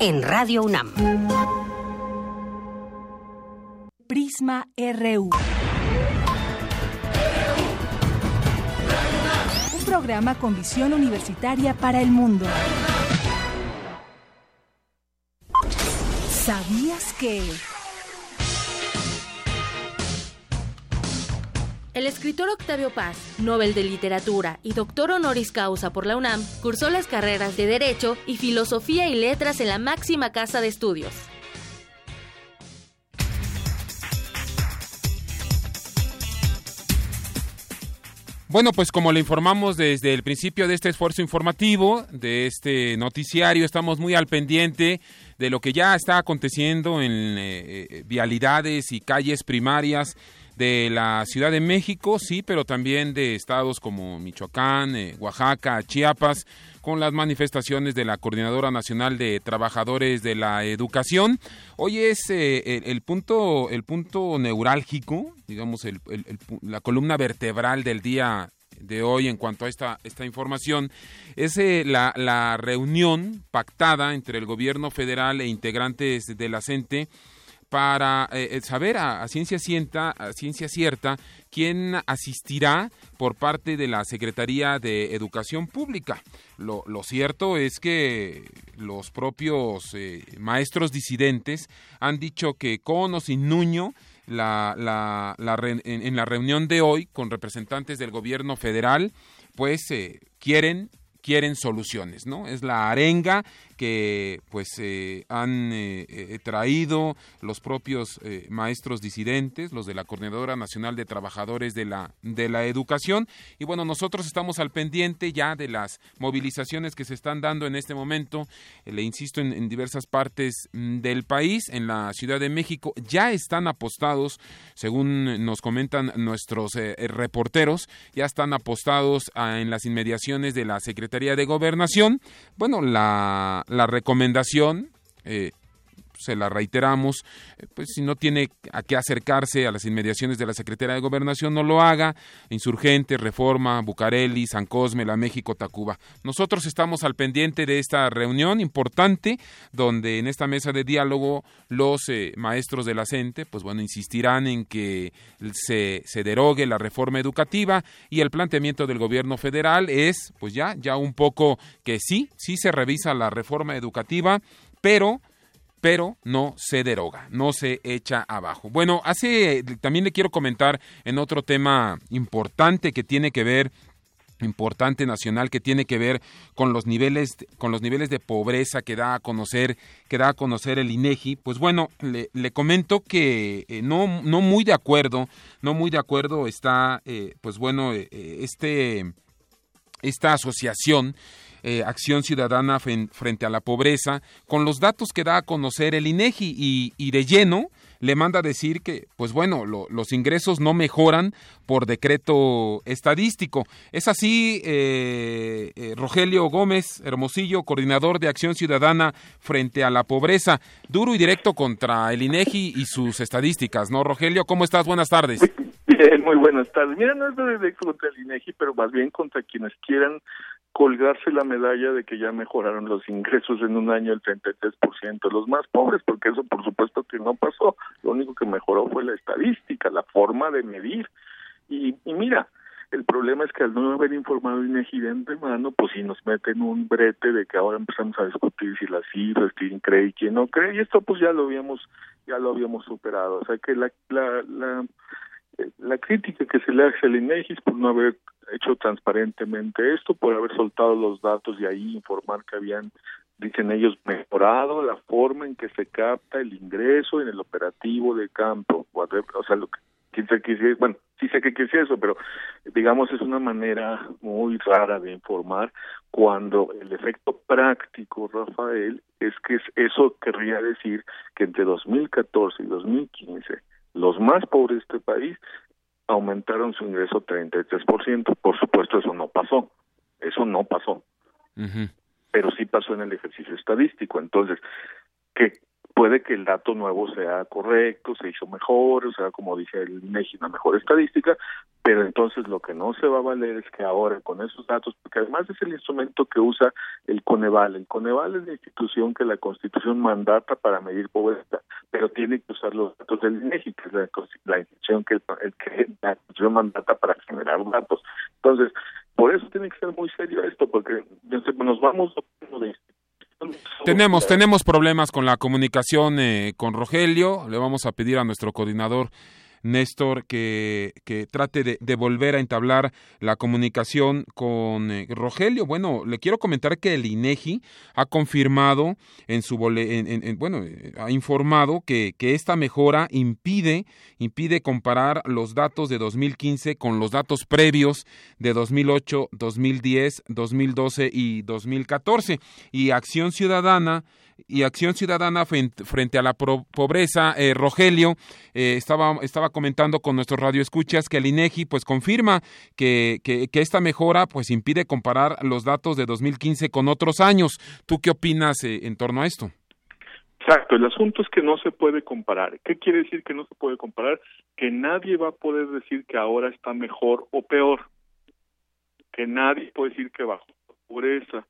en Radio UNAM. Prisma RU. Un programa con visión universitaria para el mundo. ¿Sabías que... El escritor Octavio Paz, Nobel de Literatura y doctor honoris causa por la UNAM, cursó las carreras de Derecho y Filosofía y Letras en la máxima casa de estudios. Bueno, pues como le informamos desde el principio de este esfuerzo informativo, de este noticiario, estamos muy al pendiente de lo que ya está aconteciendo en eh, eh, vialidades y calles primarias de la Ciudad de México, sí, pero también de estados como Michoacán, eh, Oaxaca, Chiapas, con las manifestaciones de la Coordinadora Nacional de Trabajadores de la Educación. Hoy es eh, el, punto, el punto neurálgico, digamos, el- la columna vertebral del día de hoy en cuanto a esta, esta información es eh, la, la reunión pactada entre el gobierno federal e integrantes de la CENTE para eh, saber a, ciencia cierta, a ciencia cierta quién asistirá por parte de la Secretaría de Educación Pública. Lo, cierto es que los propios eh, maestros disidentes han dicho que con o sin Nuño en, la reunión de hoy con representantes del gobierno federal, pues eh, quieren quieren soluciones, ¿no? Es la arenga que pues eh, han eh, eh, traído los propios maestros disidentes, los de la Coordinadora Nacional de Trabajadores de la, de la Educación. Y bueno, nosotros estamos al pendiente ya de las movilizaciones que se están dando en este momento, le insisto, en, diversas partes mm, del país, en la Ciudad de México, ya están apostados, según nos comentan nuestros reporteros, ya están apostados ah, en las inmediaciones de la Secretaría de Gobernación. Bueno, la la, recomendación eh, se la reiteramos, eh, pues si no tiene a qué acercarse a las inmediaciones de la Secretaría de Gobernación, no lo haga. Insurgente, Reforma, Bucareli, San Cosme, La México, Tacuba. Nosotros estamos al pendiente de esta reunión importante, donde en esta mesa de diálogo los eh, maestros de la CENTE, pues bueno, insistirán en que se, se derogue la reforma educativa y el planteamiento del gobierno federal es, pues ya, ya un poco que sí, sí se revisa la reforma educativa, pero pero no se deroga, no se echa abajo. Bueno, hace también le quiero comentar en otro tema importante que tiene que ver importante nacional que tiene que ver con los niveles con los niveles de pobreza que da a conocer que da a conocer el INEGI pues bueno le, comento que eh, no no muy de acuerdo no muy de acuerdo está eh, pues bueno eh, este esta asociación eh, acción Ciudadana frente a la pobreza, con los datos que da a conocer el INEGI y, y de lleno le manda a decir que, pues bueno, los ingresos no mejoran por decreto estadístico. Es así, eh, eh, Rogelio Gómez Hermosillo, coordinador de Acción Ciudadana frente a la pobreza, duro y directo contra el INEGI y sus estadísticas, ¿no? Rogelio, ¿cómo estás? Buenas tardes. Bien, muy buenas tardes. Mira, no es de directo contra el INEGI, pero más bien contra quienes quieran colgarse la medalla de que ya mejoraron los ingresos en un año el 33%, los más pobres, porque eso por supuesto que no pasó, lo único que mejoró fue la estadística, la forma de medir. Y, y mira, el problema es que al no haber informado INEGI de antemano, pues si nos meten un brete de que ahora empezamos a discutir si las cifras, quién cree y quién no cree, y esto pues ya lo habíamos, ya lo habíamos superado. O sea que la, la, la la crítica que se le hace al INEGI por no haber hecho transparentemente esto, por haber soltado los datos y ahí informar que habían, dicen ellos, mejorado la forma en que se capta el ingreso en el operativo de campo, o sea, lo que quién bueno, sí sé qué es eso, pero digamos es una manera muy rara de informar cuando el efecto práctico, Rafael, es que eso querría decir que entre 2014 y 2015 los más pobres de este país aumentaron su ingreso 33%. Por supuesto, eso no pasó. Eso no pasó. Pero sí pasó en el ejercicio estadístico. Entonces, que puede que el dato nuevo sea correcto, se hizo mejor, o sea, como dice el INEGI, una mejor estadística, pero entonces lo que no se va a valer es que ahora con esos datos, porque además es el instrumento que usa el Coneval, el Coneval es la institución que la Constitución mandata para medir pobreza, pero tiene que usar los datos del INEGI, que es la, institución que, el, que la Constitución mandata para generar datos. Entonces, por eso tiene que ser muy serio esto, porque nos vamos de tenemos, tenemos problemas con la comunicación eh, con Rogelio. Le vamos a pedir a nuestro coordinador Néstor que, que trate de, volver a entablar la comunicación con eh, Rogelio. Bueno, le quiero comentar que el INEGI ha confirmado en su en, bueno, eh, ha informado que, que esta mejora impide, impide comparar los datos de 2015 con los datos previos de 2008, 2010, 2012 y 2014. Y Acción Ciudadana y Acción Ciudadana frente, a la pobreza. Eh, Rogelio eh, estaba, estaba comentando con nuestros radioescuchas que el INEGI pues confirma que, que, esta mejora pues impide comparar los datos de 2015 con otros años. ¿Tú qué opinas eh, en torno a esto? Exacto, el asunto es que no se puede comparar. ¿Qué quiere decir que no se puede comparar? Que nadie va a poder decir que ahora está mejor o peor. Que nadie puede decir que bajó la pobreza,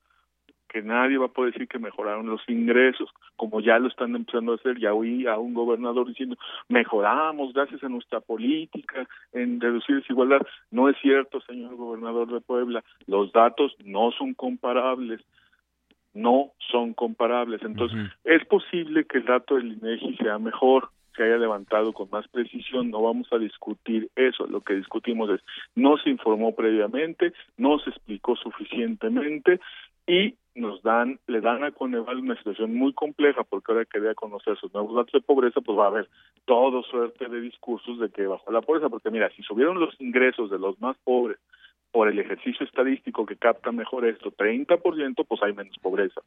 que nadie va a poder decir que mejoraron los ingresos, como ya lo están empezando a hacer. Ya oí a un gobernador diciendo, mejoramos gracias a nuestra política en reducir desigualdad. No es cierto, señor gobernador de Puebla, los datos no son comparables. No son comparables. Entonces, es posible que el dato del INEGI sea mejor, se haya levantado con más precisión, no vamos a discutir eso. Lo que discutimos es no se informó previamente, no se explicó suficientemente y nos dan, le dan a Coneval una situación muy compleja porque ahora quería conocer sus nuevos datos de pobreza, pues va a haber todo suerte de discursos de que bajó la pobreza, porque mira, si subieron los ingresos de los más pobres por el ejercicio estadístico que capta mejor esto, 30%, pues hay menos pobreza.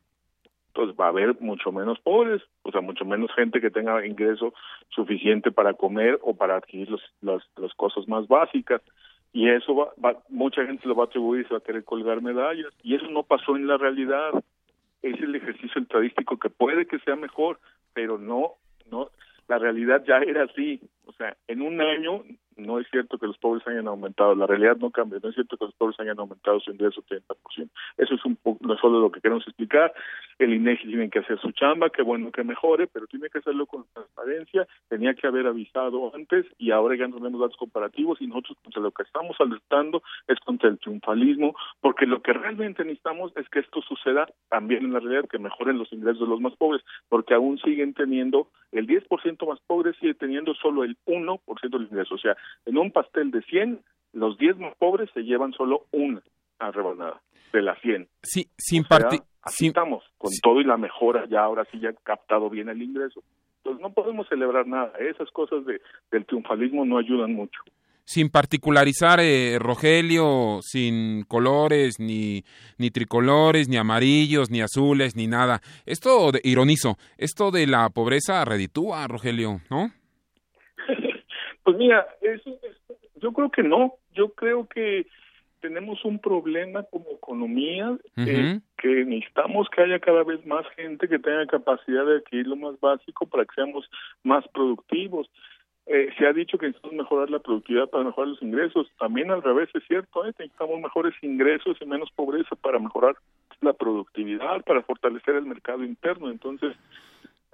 Entonces va a haber mucho menos pobres, o sea, mucho menos gente que tenga ingreso suficiente para comer o para adquirir los, los, las cosas más básicas y eso va, va, mucha gente lo va a atribuir y se va a querer colgar medallas y eso no pasó en la realidad es el ejercicio estadístico que puede que sea mejor pero no no la realidad ya era así o sea en un año no es cierto que los pobres hayan aumentado, la realidad no cambia, no es cierto que los pobres hayan aumentado su ingreso 30%. Eso es un poco, no solo lo que queremos explicar, el INEGI tiene que hacer su chamba, qué bueno que mejore, pero tiene que hacerlo con transparencia, tenía que haber avisado antes y ahora ya no tenemos datos comparativos y nosotros contra lo que estamos alertando es contra el triunfalismo, porque lo que realmente necesitamos es que esto suceda también en la realidad, que mejoren los ingresos de los más pobres, porque aún siguen teniendo, el 10% más pobre sigue teniendo solo el 1% del ingreso, o sea, en un pastel de 100, los 10 más pobres se llevan solo una rebanada de las 100. Sí, sin parti- así estamos, con todo y la mejora, ya ahora sí ya captado bien el ingreso. Entonces no podemos celebrar nada, esas cosas de, del triunfalismo no ayudan mucho. sin particularizar, eh, Rogelio, sin colores, ni, ni tricolores, ni amarillos, ni azules, ni nada. Esto, de, ironizo, esto de la pobreza reditúa, Rogelio, ¿no? *laughs* Pues mira, eso, es- yo creo que no, yo creo que tenemos un problema como economía eh, que necesitamos que haya cada vez más gente que tenga capacidad de adquirir lo más básico para que seamos más productivos. Eh, se ha dicho que necesitamos mejorar la productividad para mejorar los ingresos. También al revés es cierto, ¿eh? necesitamos mejores ingresos y menos pobreza para mejorar la productividad, para fortalecer el mercado interno. Entonces,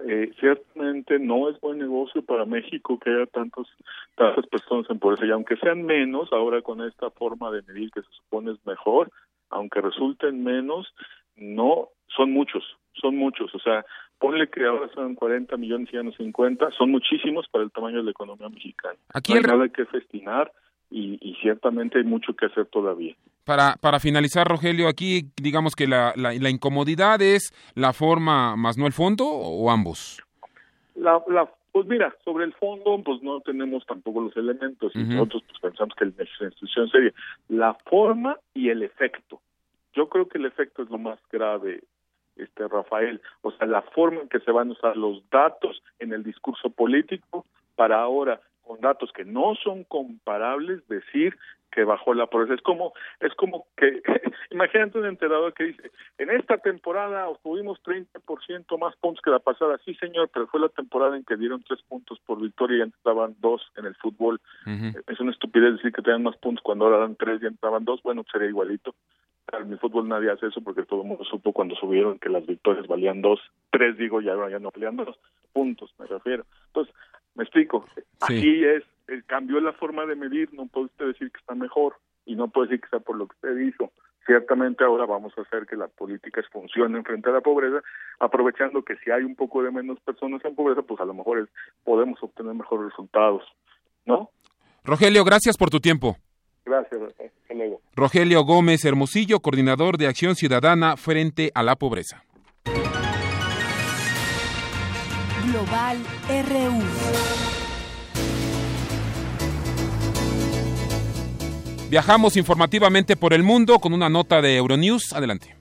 eh, ciertamente no es buen negocio para México que haya tantos, tantas personas en pobreza y aunque sean menos, ahora con esta forma de medir que se supone es mejor, aunque resulten menos, no son muchos, son muchos, o sea, ponle que ahora son 40 millones y ya no 50, son muchísimos para el tamaño de la economía mexicana. Aquí no hay nada que festinar y, y ciertamente hay mucho que hacer todavía. Para, para finalizar, Rogelio, aquí digamos que la, la, la incomodidad es la forma más no el fondo o ambos. La, la, pues mira, sobre el fondo, pues no tenemos tampoco los elementos y nosotros pues pensamos que una institución seria. La forma y el efecto. Yo creo que el efecto es lo más grave, este Rafael. O sea, la forma en que se van a usar los datos en el discurso político para ahora, con datos que no son comparables, decir que bajó la pobreza. Es como, es como que, *laughs* imagínate un enterado que dice, en esta temporada obtuvimos 30% más puntos que la pasada. Sí, señor, pero fue la temporada en que dieron tres puntos por victoria y antes daban dos en el fútbol. Es una estupidez decir que tenían más puntos cuando ahora dan tres y antes daban dos. Bueno, sería igualito. En el fútbol nadie hace eso porque todo el mundo supo cuando subieron que las victorias valían dos, tres digo, y ahora ya no valían dos puntos, me refiero. Entonces, me explico, así es, eh, cambió la forma de medir, no puede usted decir que está mejor y no puede decir que está por lo que usted hizo. Ciertamente ahora vamos a hacer que las políticas funcionen frente a la pobreza, aprovechando que si hay un poco de menos personas en pobreza, pues a lo mejor es- podemos obtener mejores resultados, ¿no? Rogelio, gracias por tu tiempo. Gracias, hasta luego. Rogelio Gómez Hermosillo, coordinador de Acción Ciudadana frente a la pobreza. Global RU. Viajamos informativamente por el mundo con una nota de Euronews. Adelante.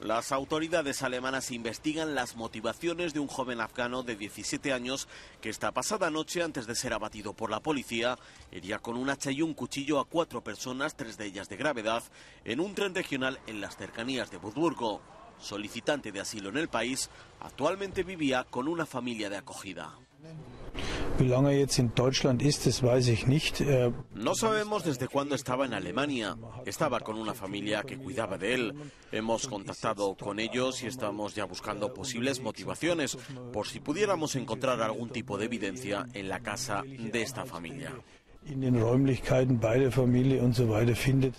Las autoridades alemanas investigan las motivaciones de un joven afgano de 17 años que esta pasada noche, antes de ser abatido por la policía, hería con un hacha y un cuchillo a cuatro personas, tres de ellas de gravedad, en un tren regional en las cercanías de Würzburgo. Solicitante de asilo en el país, actualmente vivía con una familia de acogida. Äh, No sabemos desde cuándo estaba en Alemania. Estaba con una familia que cuidaba de él. Hemos contactado con ellos y estamos ya buscando posibles motivaciones por si pudiéramos encontrar algún tipo de evidencia en la casa de esta familia.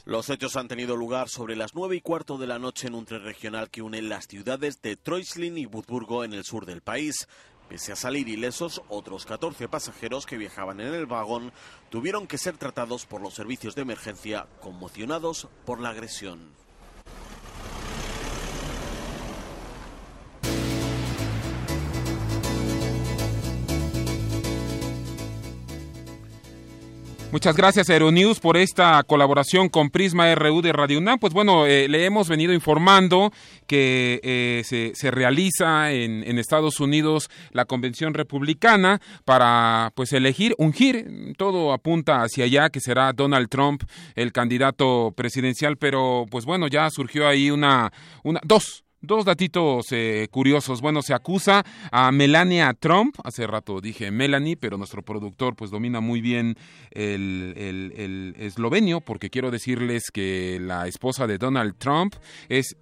Los hechos han tenido lugar sobre las nueve y cuarto de la noche en un tren regional que une las ciudades de Treuslin y Würzburgo en el sur del país. Pese a salir ilesos, otros 14 pasajeros que viajaban en el vagón tuvieron que ser tratados por los servicios de emergencia conmocionados por la agresión. Muchas gracias Aeronews por esta colaboración con Prisma RU de Radio UNAM. Pues bueno, eh, le hemos venido informando que eh, se, se, realiza en, en, Estados Unidos la convención republicana para pues elegir, ungir, todo apunta hacia allá que será Donald Trump el candidato presidencial, pero pues bueno, ya surgió ahí una, una dos Dos datitos eh, curiosos. Bueno, se acusa a Melania Trump. Hace rato dije Melanie, pero nuestro productor pues domina muy bien el, el, el eslovenio, porque quiero decirles que la esposa de Donald Trump es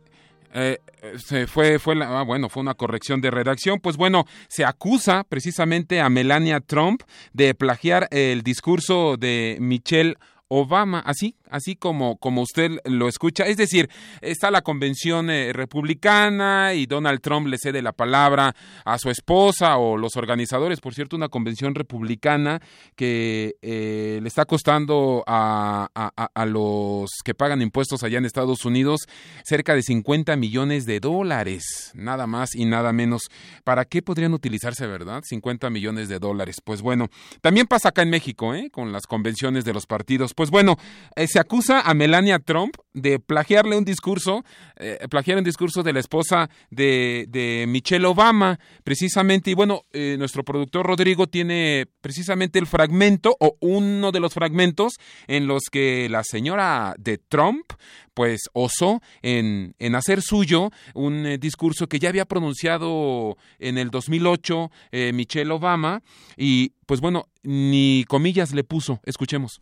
eh, se fue, fue la, ah, bueno, fue una corrección de redacción. Pues bueno, se acusa precisamente a Melania Trump de plagiar el discurso de Michelle Obama, así, así como, como usted lo escucha. Es decir, está la convención eh, republicana y Donald Trump le cede la palabra a su esposa o los organizadores, por cierto, una convención republicana que eh, le está costando a, a, a, los que pagan impuestos allá en Estados Unidos cerca de 50 millones de dólares, nada más y nada menos. ¿Para qué podrían utilizarse, verdad? 50 millones de dólares. Pues bueno, también pasa acá en México, ¿eh? con las convenciones de los partidos pues bueno, eh, se acusa a Melania Trump de plagiarle un discurso, eh, plagiar un discurso de la esposa de, de Michelle Obama, precisamente. Y bueno, eh, nuestro productor Rodrigo tiene precisamente el fragmento o uno de los fragmentos en los que la señora de Trump pues osó en, en hacer suyo un eh, discurso que ya había pronunciado en el 2008 eh, Michelle Obama y pues bueno, ni comillas le puso. Escuchemos.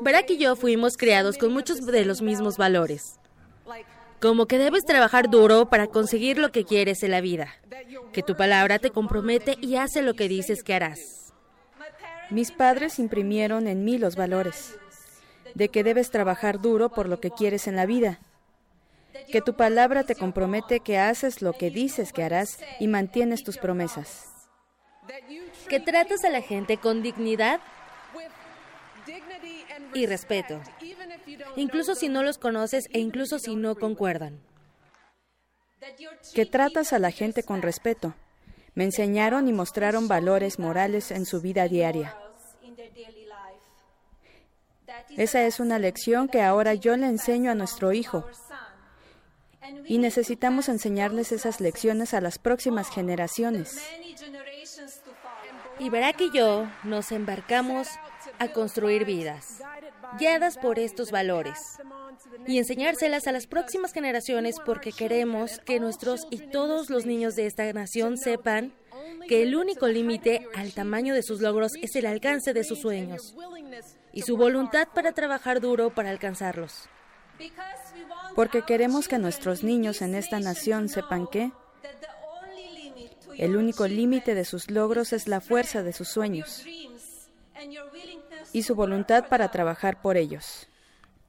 Barack y yo fuimos criados con muchos de los mismos valores. Como que debes trabajar duro para conseguir lo que quieres en la vida. Que tu palabra te compromete y hace lo que dices que harás. Mis padres imprimieron en mí los valores. De que debes trabajar duro por lo que quieres en la vida. Que tu palabra te compromete que haces lo que dices que harás y mantienes tus promesas. Que tratas a la gente con dignidad y respeto, incluso si no los conoces e incluso si no concuerdan. Que tratas a la gente con respeto. Me enseñaron y mostraron valores morales en su vida diaria. Esa es una lección que ahora yo le enseño a nuestro hijo. Y necesitamos enseñarles esas lecciones a las próximas generaciones. Y Barack y yo nos embarcamos a construir vidas, guiadas por estos valores, y enseñárselas a las próximas generaciones porque queremos que nuestros y todos los niños de esta nación sepan que el único límite al tamaño de sus logros es el alcance de sus sueños y su voluntad para trabajar duro para alcanzarlos. Porque queremos que nuestros niños en esta nación sepan que el único límite de sus logros es la fuerza de sus sueños y su voluntad para trabajar por ellos.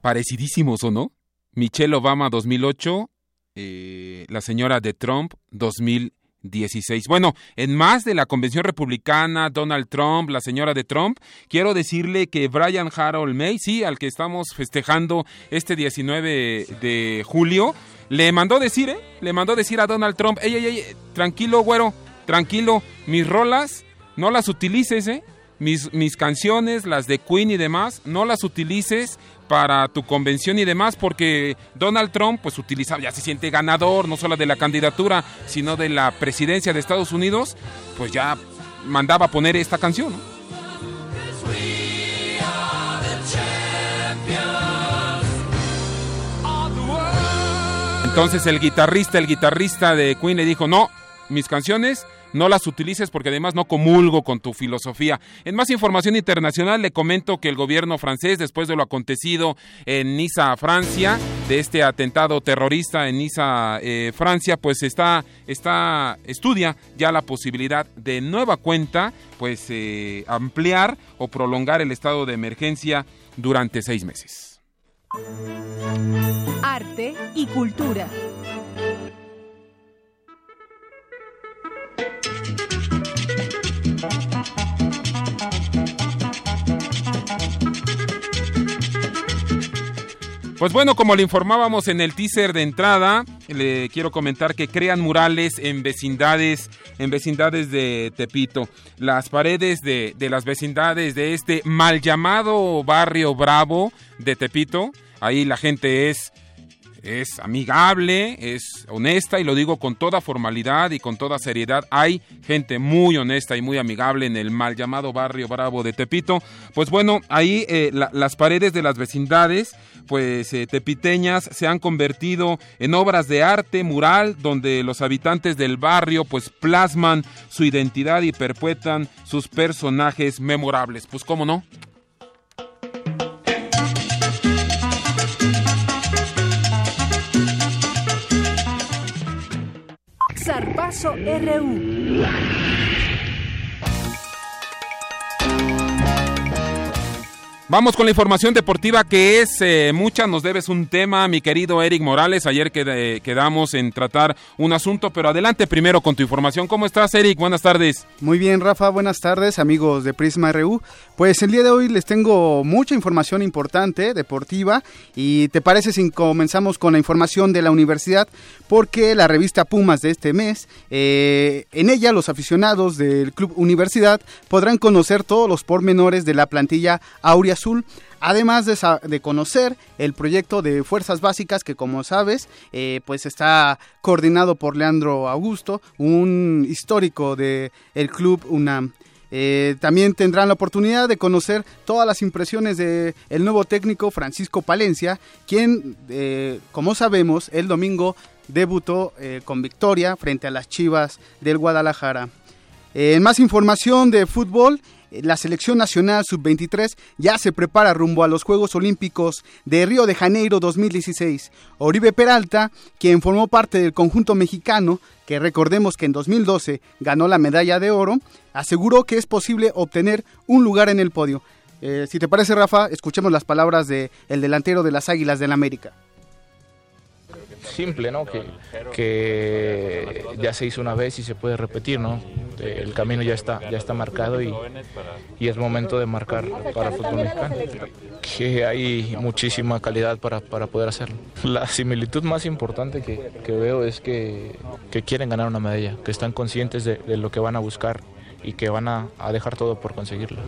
Parecidísimos, ¿o no? Michelle Obama 2008, eh, la señora de Trump 2016. Bueno, en más de la convención republicana, Donald Trump, la señora de Trump, quiero decirle que Brian Harold May, sí, al que estamos festejando este 19 de julio, le mandó decir, ¿eh? Le mandó decir a Donald Trump, ey, ey, ey, tranquilo, güero, tranquilo, mis rolas no las utilices, ¿eh? Mis, mis canciones, las de Queen y demás, no las utilices para tu convención y demás, porque Donald Trump, pues utilizaba, ya se siente ganador, no solo de la candidatura, sino de la presidencia de Estados Unidos, pues ya mandaba poner esta canción. Entonces el guitarrista, el guitarrista de Queen le dijo, no, mis canciones no las utilices porque además no comulgo con tu filosofía. En más información internacional le comento que el gobierno francés, después de lo acontecido en Niza, Francia, de este atentado terrorista en Niza, eh, Francia, pues está, está, estudia ya la posibilidad de nueva cuenta, pues eh, ampliar o prolongar el estado de emergencia durante seis meses. Arte y cultura. Pues bueno, como le informábamos en el teaser de entrada, le quiero comentar que crean murales en vecindades, en vecindades de Tepito. Las paredes de, de las vecindades de este mal llamado barrio bravo de Tepito, ahí la gente es es amigable, es honesta y lo digo con toda formalidad y con toda seriedad. Hay gente muy honesta y muy amigable en el mal llamado barrio Bravo de Tepito. Pues bueno, ahí eh, la, las paredes de las vecindades, pues eh, tepiteñas, se han convertido en obras de arte mural donde los habitantes del barrio pues plasman su identidad y perpetran sus personajes memorables. Pues cómo no. Zarpazo RU. Vamos con la información deportiva que es eh, mucha, nos debes un tema, mi querido Eric Morales. Ayer qued- quedamos en tratar un asunto, pero adelante primero con tu información. ¿Cómo estás, Eric? Buenas tardes. Muy bien, Rafa, buenas tardes, amigos de Prisma RU. Pues el día de hoy les tengo mucha información importante, deportiva, y te parece si comenzamos con la información de la universidad, porque la revista Pumas de este mes, eh, en ella los aficionados del Club Universidad podrán conocer todos los pormenores de la plantilla Aurea Azul. Además de, conocer el proyecto de Fuerzas Básicas que como sabes eh, pues está coordinado por Leandro Augusto, un histórico del el club UNAM. Eh, también tendrán la oportunidad de conocer todas las impresiones del el nuevo técnico Francisco Palencia, quien, eh, como sabemos, el domingo debutó eh, con victoria frente a las Chivas del Guadalajara. En más información de fútbol, la selección nacional sub-23 ya se prepara rumbo a los Juegos Olímpicos de Río de Janeiro 2016. Oribe Peralta, quien formó parte del conjunto mexicano, que recordemos que en 2012 ganó la medalla de oro, aseguró que es posible obtener un lugar en el podio. Eh, si te parece, Rafa, escuchemos las palabras del el delantero de las Águilas del América. Simple, ¿no? Que, que ya se hizo una vez y se puede repetir, ¿no? El camino ya está, ya está marcado y, y es momento de marcar para el fútbol mexicano. Que hay muchísima calidad para, para poder hacerlo. La similitud más importante que, que veo es que, que quieren ganar una medalla, que están conscientes de, de lo que van a buscar y que van a, a dejar todo por conseguirlo.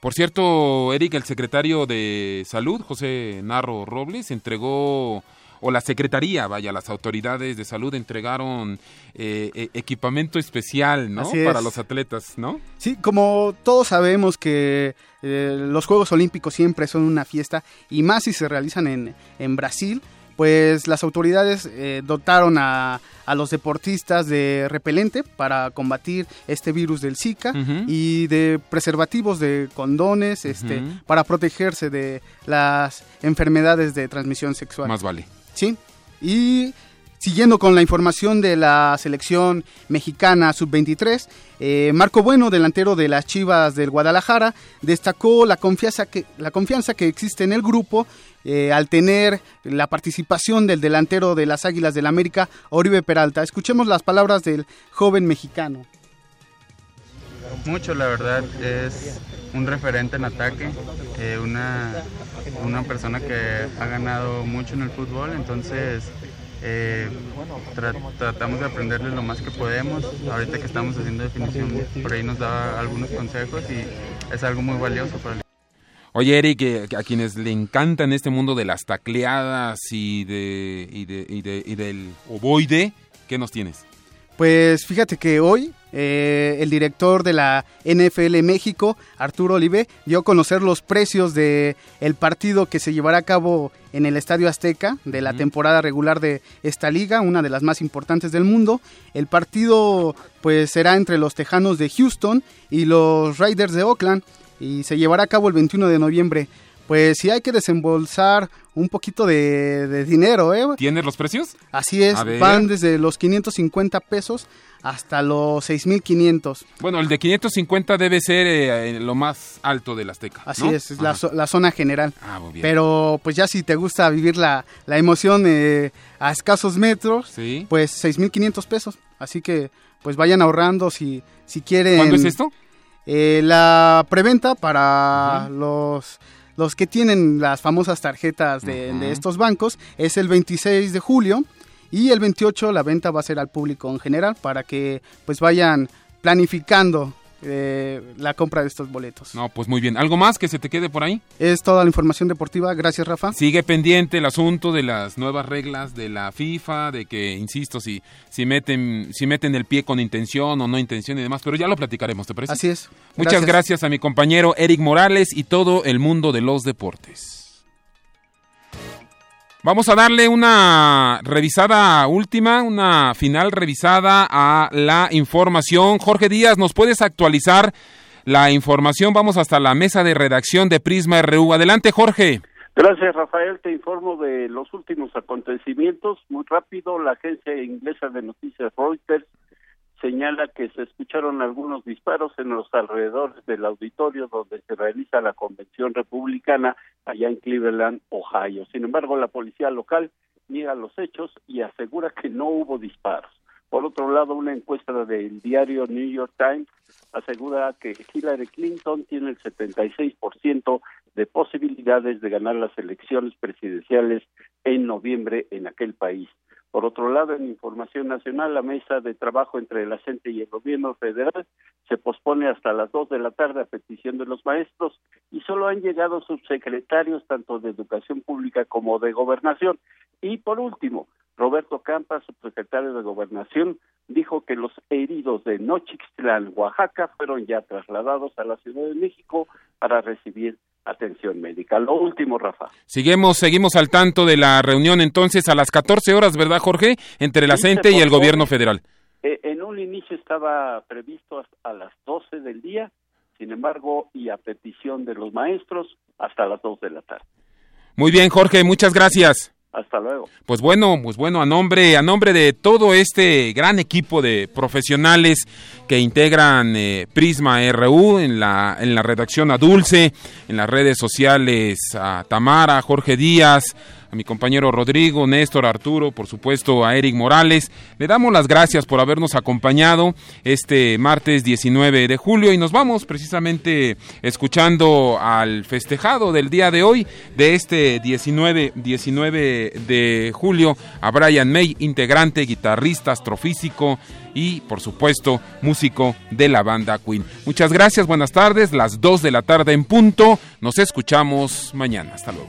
Por cierto, Eric, el secretario de Salud, José Narro Robles, entregó, o la Secretaría, vaya, las autoridades de salud entregaron eh, eh, equipamiento especial, ¿no? Es. Para los atletas, ¿no? Sí, como todos sabemos que eh, los Juegos Olímpicos siempre son una fiesta y más si se realizan en, en Brasil, pues las autoridades eh, dotaron a, a los deportistas de repelente para combatir este virus del Zika y de preservativos de condones este, para protegerse de las enfermedades de transmisión sexual. Más vale. Sí. Y siguiendo con la información de la selección mexicana sub-23, eh, Marco Bueno, delantero de las Chivas del Guadalajara, destacó la confianza que, la confianza que existe en el grupo eh, al tener la participación del delantero de las Águilas del América, Oribe Peralta. Escuchemos las palabras del joven mexicano. Mucho, la verdad, es un referente en ataque, eh, una, una persona que ha ganado mucho en el fútbol, entonces eh, tra- tratamos de aprenderle lo más que podemos. Ahorita que estamos haciendo definición, por ahí nos da algunos consejos y es algo muy valioso para el Oye, Eric, eh, a quienes le encantan este mundo de las tacleadas y, de, y, de- y de- y del ovoide, ¿qué nos tienes? Pues fíjate que hoy eh, el director de la NFL México, Arturo Olive, dio a conocer los precios de el partido que se llevará a cabo en el Estadio Azteca de la temporada regular de esta liga, una de las más importantes del mundo. El partido pues será entre los Tejanos de Houston y los Raiders de Oakland y se llevará a cabo el 21 de noviembre. Pues sí hay que desembolsar un poquito de, de dinero, ¿eh? ¿Tienes los precios? Así es, van desde los 550 pesos hasta los 6500. Bueno, el de 550 debe ser eh, lo más alto del Azteca. Así ¿no? es, es la, la zona general. Ah, muy bien. Pero pues ya si te gusta vivir la, la emoción eh, a escasos metros, Sí. pues 6500 pesos. Así que pues vayan ahorrando si, si quieren. ¿Cuándo es esto? Eh, la preventa para los los que tienen las famosas tarjetas de, de estos bancos es el 26 de julio y el 28 la venta va a ser al público en general para que pues vayan planificando eh, la compra de estos boletos. No, pues muy bien. ¿Algo más que se te quede por ahí? Es toda la información deportiva. Gracias, Rafa. Sigue pendiente el asunto de las nuevas reglas de la FIFA, de que, insisto, si, si, meten, si meten el pie con intención o no intención y demás, pero ya lo platicaremos, ¿te parece? Así es. Muchas gracias a mi compañero Eric Morales y todo el mundo de los deportes. Vamos a darle una revisada última, una final revisada a la información. Jorge Díaz, ¿nos puedes actualizar la información? Vamos hasta la mesa de redacción de Prisma RU. Adelante, Jorge. Gracias, Rafael. Te informo de los últimos acontecimientos. Muy rápido, la agencia inglesa de noticias Reuters señala que se escucharon algunos disparos en los alrededores del auditorio donde se realiza la convención republicana allá en Cleveland, Ohio. Sin embargo, la policía local niega los hechos y asegura que no hubo disparos. Por otro lado, una encuesta del diario New York Times asegura que Hillary Clinton tiene el 76% de posibilidades de ganar las elecciones presidenciales en noviembre en aquel país. Por otro lado, en Información Nacional, la mesa de trabajo entre la CENTE y el gobierno federal se pospone hasta las dos de la tarde a petición de los maestros y solo han llegado subsecretarios tanto de Educación Pública como de Gobernación. Y por último, Roberto Campa, subsecretario de Gobernación, dijo que los heridos de Nochixtlán, Oaxaca, fueron ya trasladados a la Ciudad de México para recibir atención médica. Lo último, Rafa. Seguimos, seguimos al tanto de la reunión entonces a las 14 horas, ¿verdad, Jorge? Entre la CENTE y el gobierno federal. Eh, en un inicio estaba previsto a las 12 del día, sin embargo, y a petición de los maestros, hasta las 2 de la tarde. Muy bien, Jorge, muchas gracias. Hasta luego. Pues bueno, pues bueno, a nombre, a nombre de todo este gran equipo de profesionales que integran eh, Prisma RU en la, en la redacción a Dulce, en las redes sociales a Tamara, Jorge Díaz, a mi compañero Rodrigo, Néstor, Arturo, por supuesto a Eric Morales. Le damos las gracias por habernos acompañado este martes 19 de julio y nos vamos precisamente escuchando al festejado del día de hoy, de este 19, 19 de julio, a Brian May, integrante, guitarrista, astrofísico y por supuesto músico de la banda Queen. Muchas gracias, buenas tardes, las 2 de la tarde en punto. Nos escuchamos mañana. Hasta luego.